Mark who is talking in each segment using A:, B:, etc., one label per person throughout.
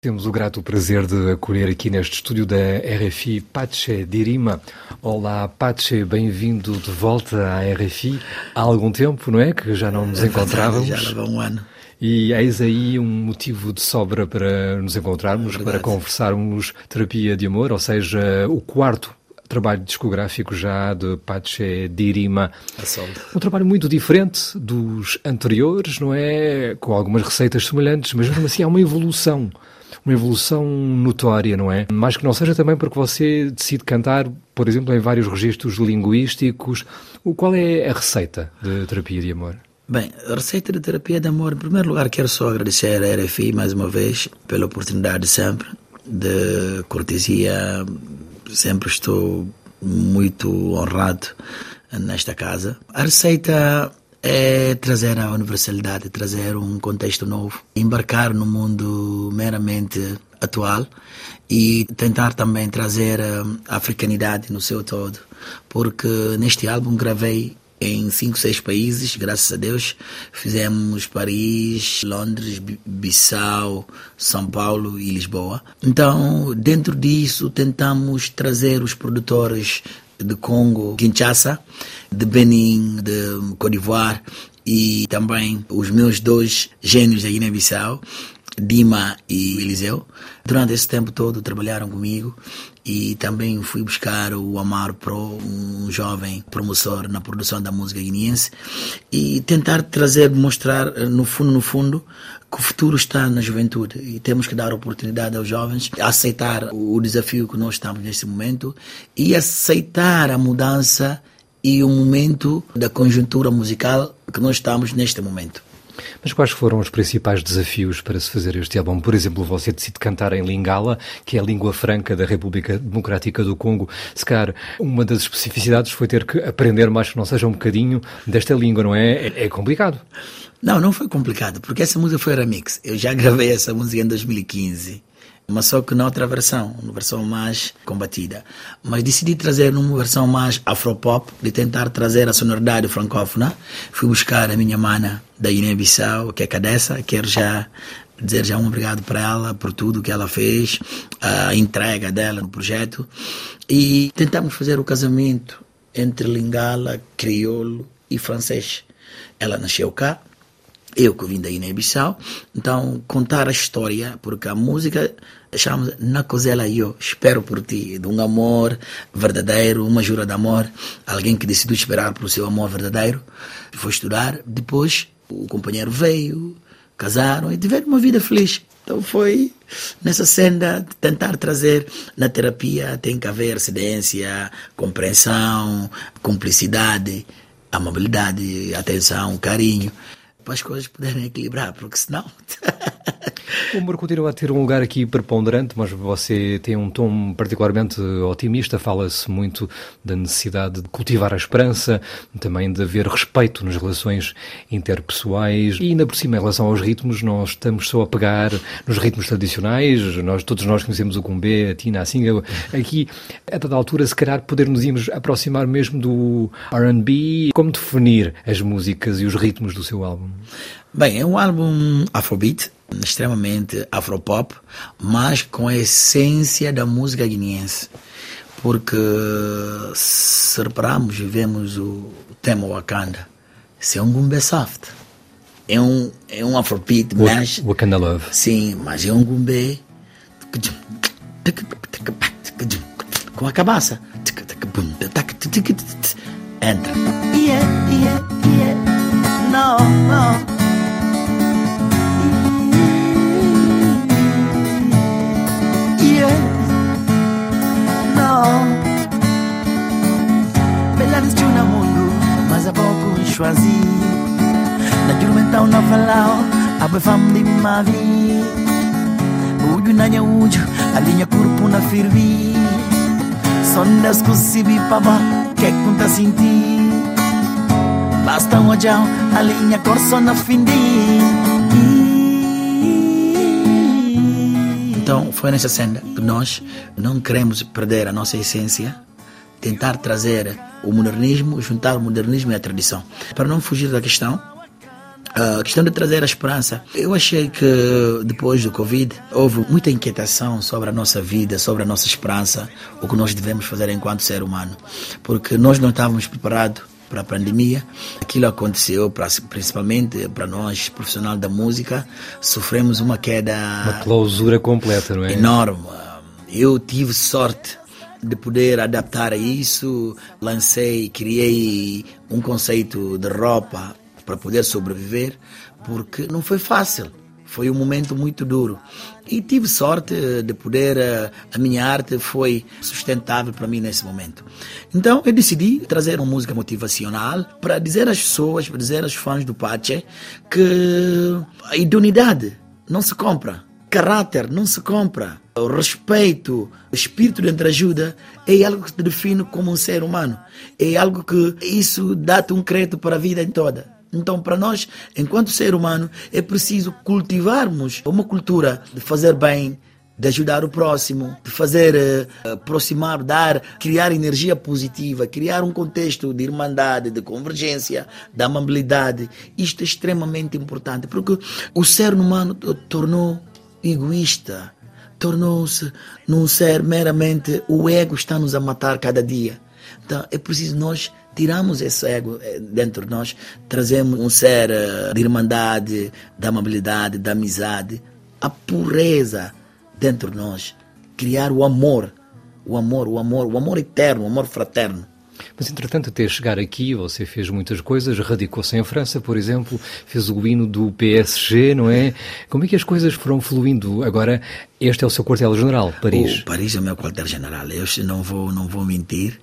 A: Temos o grato prazer de acolher aqui neste estúdio da RFI Pache Dirima. Olá, Pache, bem-vindo de volta à RFI. Há algum tempo, não é? Que já não nos encontrávamos.
B: Já leva um ano.
A: E eis aí um motivo de sobra para nos encontrarmos, é para conversarmos terapia de amor, ou seja, o quarto trabalho discográfico já de Pache Dirima. Um trabalho muito diferente dos anteriores, não é? Com algumas receitas semelhantes, mas mesmo assim há uma evolução uma evolução notória, não é? Mais que não seja também porque você decide cantar, por exemplo, em vários registros linguísticos. Qual é a receita de terapia de amor?
B: Bem, a receita de terapia de amor, em primeiro lugar, quero só agradecer à RFI mais uma vez pela oportunidade sempre de cortesia. Sempre estou muito honrado nesta casa. A receita é trazer a universalidade, trazer um contexto novo, embarcar no mundo meramente atual e tentar também trazer a africanidade no seu todo, porque neste álbum gravei em cinco, seis países, graças a Deus. Fizemos Paris, Londres, Bissau, São Paulo e Lisboa. Então, dentro disso, tentamos trazer os produtores de Congo, Kinshasa, de Benin, de Côte d'Ivoire e também os meus dois gênios da Guiné-Bissau, Dima e Eliseu. Durante esse tempo todo trabalharam comigo e também fui buscar o Amar Pro, um jovem promotor na produção da música guineense e tentar trazer, mostrar no fundo, no fundo, que o futuro está na juventude e temos que dar oportunidade aos jovens a aceitar o desafio que nós estamos neste momento e aceitar a mudança e o momento da conjuntura musical que nós estamos neste momento.
A: Mas quais foram os principais desafios para se fazer este álbum? Por exemplo, você decide cantar em Lingala, que é a língua franca da República Democrática do Congo. Se calhar, uma das especificidades foi ter que aprender mais que não seja um bocadinho desta língua, não é? É, é complicado.
B: Não, não foi complicado, porque essa música foi remix. Eu já gravei essa música em 2015 mas só que noutra versão, uma versão mais combatida. Mas decidi trazer uma versão mais afropop, de tentar trazer a sonoridade francófona. Fui buscar a minha mana da Guiné-Bissau, que é Cadessa, quero já dizer já um obrigado para ela por tudo que ela fez, a entrega dela no projeto. E tentamos fazer o casamento entre lingala, crioulo e francês. Ela nasceu cá, eu que vim da Guiné-Bissau, então contar a história, porque a música chama Na Cozela Eu, espero por ti, de um amor verdadeiro, uma jura de amor, alguém que decidiu esperar pelo seu amor verdadeiro, foi estudar, depois o companheiro veio, casaram e tiveram uma vida feliz. Então foi nessa senda de tentar trazer na terapia. Tem que haver cedência, compreensão, cumplicidade, amabilidade, atenção, carinho para as coisas poderem equilibrar, porque senão.
A: o humor continua a ter um lugar aqui preponderante, mas você tem um tom particularmente otimista. Fala-se muito da necessidade de cultivar a esperança, também de haver respeito nas relações interpessoais e, ainda por cima, em relação aos ritmos, nós estamos só a pegar nos ritmos tradicionais. Nós, todos nós conhecemos o cumbé, a tina, a singa. Aqui, a dada altura, se calhar, poder-nos irmos aproximar mesmo do R&B. Como definir as músicas e os ritmos do seu álbum?
B: Bem, é um álbum afrobeat, extremamente afropop, mas com a essência da música guineense. Porque se repararmos e vemos o tema Wakanda, isso é um gumbé soft. É um, é um afrobeat, mas...
A: Wakanda Love.
B: Sim, mas é um gumbé com a cabeça. Entra. Yeah, yeah, yeah. No, no. Choisi Na jurumenta una falao Abe fam di mavi. Uju nanya uju Alinya kurpu na firvi Sondas kusibi paba Kek kunta sinti Basta um ojão Alinha corso na findi Então foi nessa cena que nós não queremos perder a nossa essência tentar trazer o modernismo, juntar o modernismo e a tradição. Para não fugir da questão, A questão de trazer a esperança. Eu achei que depois do Covid houve muita inquietação sobre a nossa vida, sobre a nossa esperança, o que nós devemos fazer enquanto ser humano. Porque nós não estávamos preparados para a pandemia. Aquilo aconteceu principalmente para nós, profissional da música, sofremos uma queda.
A: Uma clausura completa, não é?
B: Enorme. Eu tive sorte de poder adaptar a isso, lancei, criei um conceito de roupa para poder sobreviver, porque não foi fácil. Foi um momento muito duro. E tive sorte de poder, eh, a minha arte foi sustentável para mim nesse momento. Então eu decidi trazer uma música motivacional para dizer às pessoas, para dizer aos fãs do Pache que a idoneidade não se compra, caráter não se compra, o respeito, o espírito de entreajuda é algo que te define como um ser humano. É algo que isso dá-te um crédito para a vida toda. Então, para nós, enquanto ser humano, é preciso cultivarmos uma cultura de fazer bem, de ajudar o próximo, de fazer uh, aproximar, dar, criar energia positiva, criar um contexto de irmandade, de convergência, de amabilidade. Isto é extremamente importante, porque o ser humano tornou egoísta, tornou-se num ser meramente o ego está-nos a matar cada dia. Então é preciso nós tiramos esse ego eh, dentro de nós, trazemos um ser eh, de irmandade, da amabilidade, da amizade, a pureza dentro de nós, criar o amor, o amor, o amor, o amor eterno, o amor fraterno.
A: Mas, entretanto, até chegar aqui, você fez muitas coisas, radicou-se em França, por exemplo, fez o hino do PSG, não é? Como é que as coisas foram fluindo? Agora, este é o seu quartel-general, Paris.
B: O Paris é o meu quartel-general. Eu não vou, não vou mentir.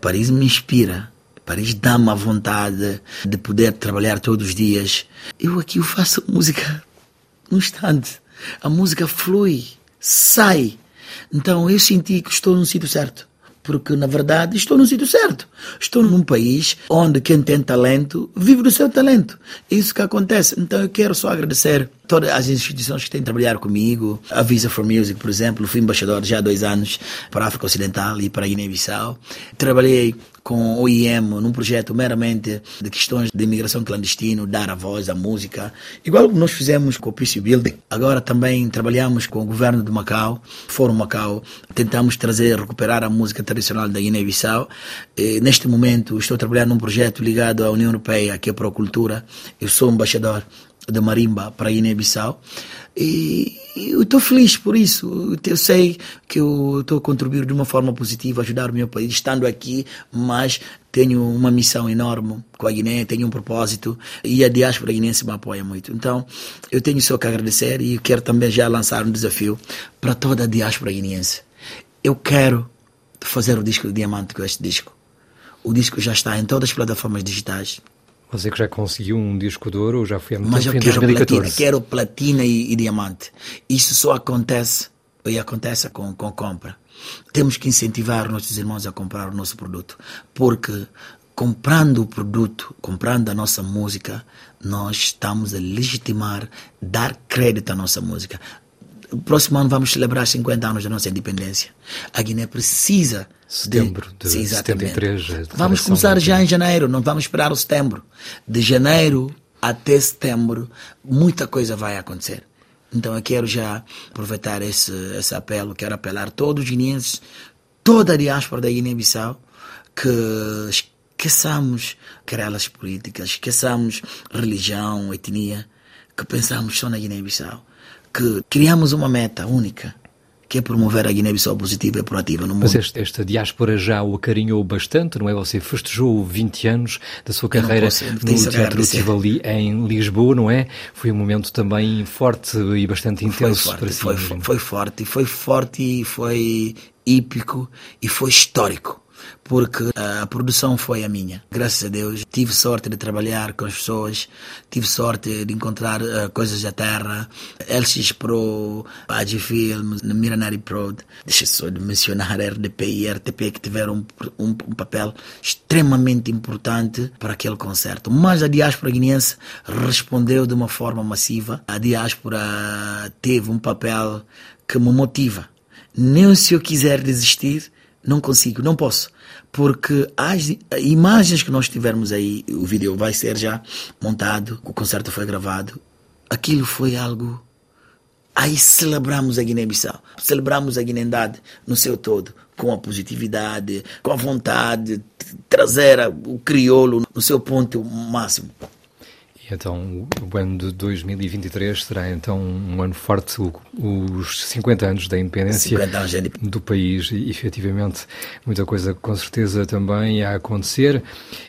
B: Paris me inspira. Paris dá-me a vontade de poder trabalhar todos os dias. Eu aqui faço música num instante. A música flui, sai. Então eu senti que estou no sítio certo porque na verdade estou no sítio certo. Estou num país onde quem tem talento vive do seu talento. É isso que acontece. Então eu quero só agradecer todas as instituições que têm trabalhado comigo. A Visa for Music, por exemplo, fui embaixador já há dois anos para a África Ocidental e para a Guiné-Bissau. Trabalhei com o IEM num projeto meramente de questões de imigração clandestina, dar a voz à música, igual que nós fizemos com o Peace Building. Agora também trabalhamos com o governo de Macau, Fórum Macau, tentamos trazer, recuperar a música tradicional da Guiné-Bissau. Neste momento estou trabalhando num projeto ligado à União Europeia, que é a cultura. Eu sou embaixador da marimba para Guiné-Bissau. E eu estou feliz por isso. Eu sei que eu estou a contribuir de uma forma positiva, ajudar o meu país, estando aqui, mas tenho uma missão enorme com a Guiné, tenho um propósito e a diáspora guinense me apoia muito. Então, eu tenho só que agradecer e quero também já lançar um desafio para toda a diáspora guineense. Eu quero fazer o disco de diamante com este disco. O disco já está em todas as plataformas digitais.
A: Você que já conseguiu um disco de ouro, já foi a
B: Mas eu
A: fim
B: quero
A: 2014.
B: platina, quero platina e, e, diamante. Isso só acontece e acontece com, com compra. Temos que incentivar nossos irmãos a comprar o nosso produto, porque comprando o produto, comprando a nossa música, nós estamos a legitimar, dar crédito à nossa música. O próximo ano vamos celebrar 50 anos da nossa independência. A Guiné precisa
A: setembro de,
B: sim,
A: 73.
B: Vamos começar já em janeiro, não vamos esperar o setembro. De janeiro até setembro, muita coisa vai acontecer. Então eu quero já aproveitar esse, esse apelo, quero apelar a todos os guineenses, toda a diáspora da Guiné-Bissau, que esqueçamos querelas políticas, esqueçamos religião, etnia, que pensamos só na Guiné-Bissau, que criamos uma meta única, que é promover a Guiné-Bissau positiva e proativa no mundo.
A: Mas esta, esta, diáspora já o acarinhou bastante, não é? Você festejou 20 anos da sua carreira no Teatro Tivoli em Lisboa, não é? Foi um momento também forte e bastante intenso
B: foi forte,
A: para si.
B: Foi, foi, forte, foi forte e foi épico e foi histórico porque a produção foi a minha. Graças a Deus, tive sorte de trabalhar com as pessoas, tive sorte de encontrar uh, coisas da terra, LX Pro, AG Films, Miranari Prod, deixa só de mencionar RDP e RTP que tiveram um, um, um, papel extremamente importante para aquele concerto. Mas a diáspora guineense respondeu de uma forma massiva. A diáspora teve um papel que me motiva. Nem se eu quiser desistir, não consigo, não posso. Porque as imagens que nós tivermos aí, o vídeo vai ser já montado, o concerto foi gravado. Aquilo foi algo. Aí celebramos a Guiné-Bissau, celebramos a Guiné-Ndade no seu todo, com a positividade, com a vontade de trazer o crioulo no seu ponto máximo.
A: Então, o ano de 2023 será então um ano forte, os 50 anos da independência
B: anos de...
A: do país e efetivamente muita coisa com certeza também a acontecer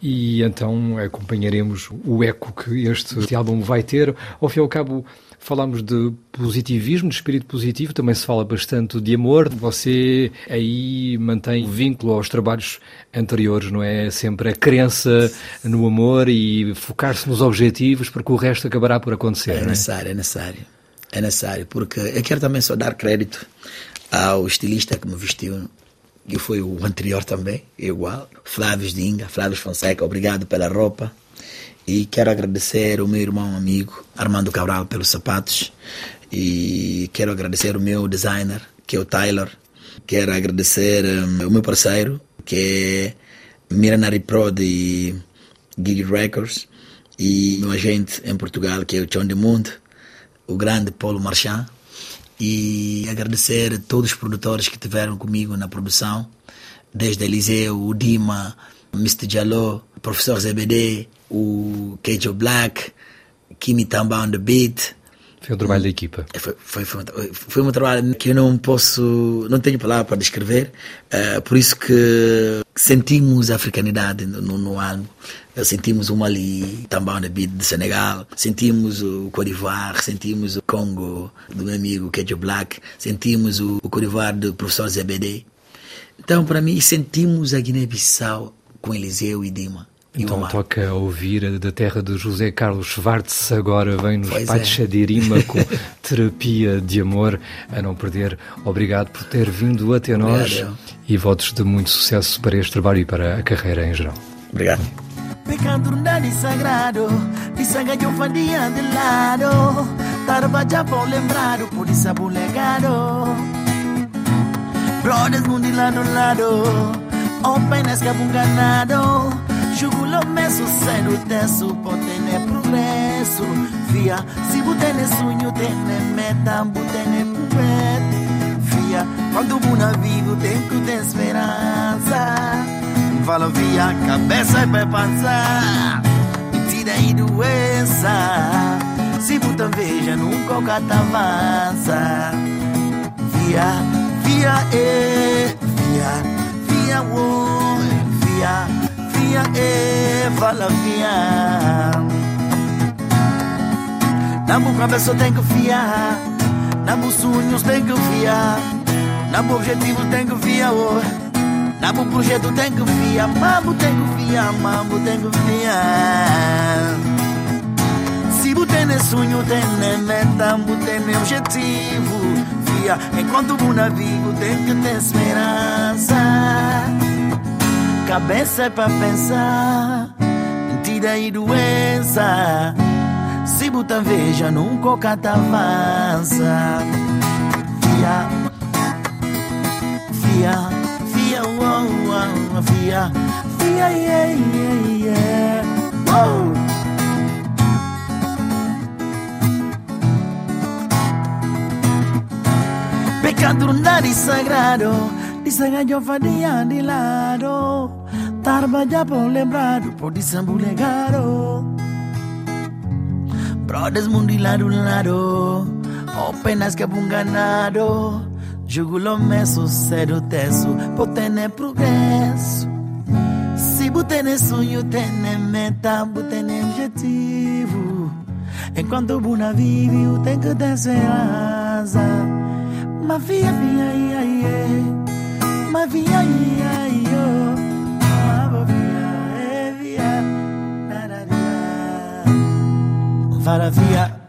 A: e então acompanharemos o eco que este, este álbum vai ter. Ao fim e ao cabo, Falámos de positivismo, de espírito positivo, também se fala bastante de amor. Você aí mantém o vínculo aos trabalhos anteriores, não é? Sempre a crença no amor e focar-se nos objetivos, porque o resto acabará por acontecer. É,
B: é necessário, é? é necessário. É necessário, porque eu quero também só dar crédito ao estilista que me vestiu, que foi o anterior também, igual, Flávio Dinga, Flávio Fonseca, obrigado pela roupa e quero agradecer o meu irmão amigo Armando Cabral pelos sapatos e quero agradecer o meu designer que é o Tyler quero agradecer um, o meu parceiro que é Miranari Pro de Gig Records e meu agente em Portugal que é o John de Mundo o grande Paulo Marchand e agradecer a todos os produtores que tiveram comigo na produção desde Eliseu, o Dima, Mr. Jaló, professor ZBD, o Kejo Black, Kimi Tamba on the beat.
A: Foi um trabalho da equipa.
B: Foi, foi, foi, foi, um trabalho que eu não posso, não tenho palavra para descrever, uh, por isso que sentimos a africanidade no, no álbum. Sentimos o Mali, Tamba on the beat de Senegal, sentimos o d'Ivoire, sentimos o Congo do meu amigo Kejo Black, sentimos o, o d'Ivoire do professor ZBD. Então, para mim, sentimos a Guiné-Bissau com Eliseu e Dima.
A: Então toca a ouvir da terra de José Carlos Schwartz, agora vem nos Pacha de Irima com terapia de amor a não perder. Obrigado por ter vindo até nós Obrigado. e votos de muito sucesso para este trabalho e para a carreira em geral.
B: Obrigado. De Brothers mundi lado lado, open. Jugulo me sucedo tesu potene progresso Via, se butene sonho tene meta butene pupet Via, quando buna vivo tem que ter esperança Fala via, cabeça e pé pança Mentira e doença Se buta veja, nunca o cata avança Via, via, e, via, via, oh, via via Eva la via Na boa cabeça tem que fiar Na boa sonhos tem que fiar Na boa objetivo tem que fiar oh. Na boa projeto tem que fiar Mambo tem que fiar Mambo tem que fiar. Se você tem sonho tem meta tem objetivo Fia Enquanto o vivo tem que ter esperança cabeça pra pensar. Mentira e doença. Se botar veja, nunca cata avança Fia. Fia. Fia, uau, uau, fia. Fia, yeah, yeah, yeah. Uou! Pecado andar sagrado. Disaganho fadia de lado Tarba já por lembrado, por desambulegado. Brothers mundo lado lado, apenas que abunganado. Jugulo me sucedo teso, por ter progresso. Se botene sonho, tene meta, botene objetivo. Enquanto buna vive, tem que ter esperança. Ma via, via, ia, ia. Ma via, ia, ia. farafía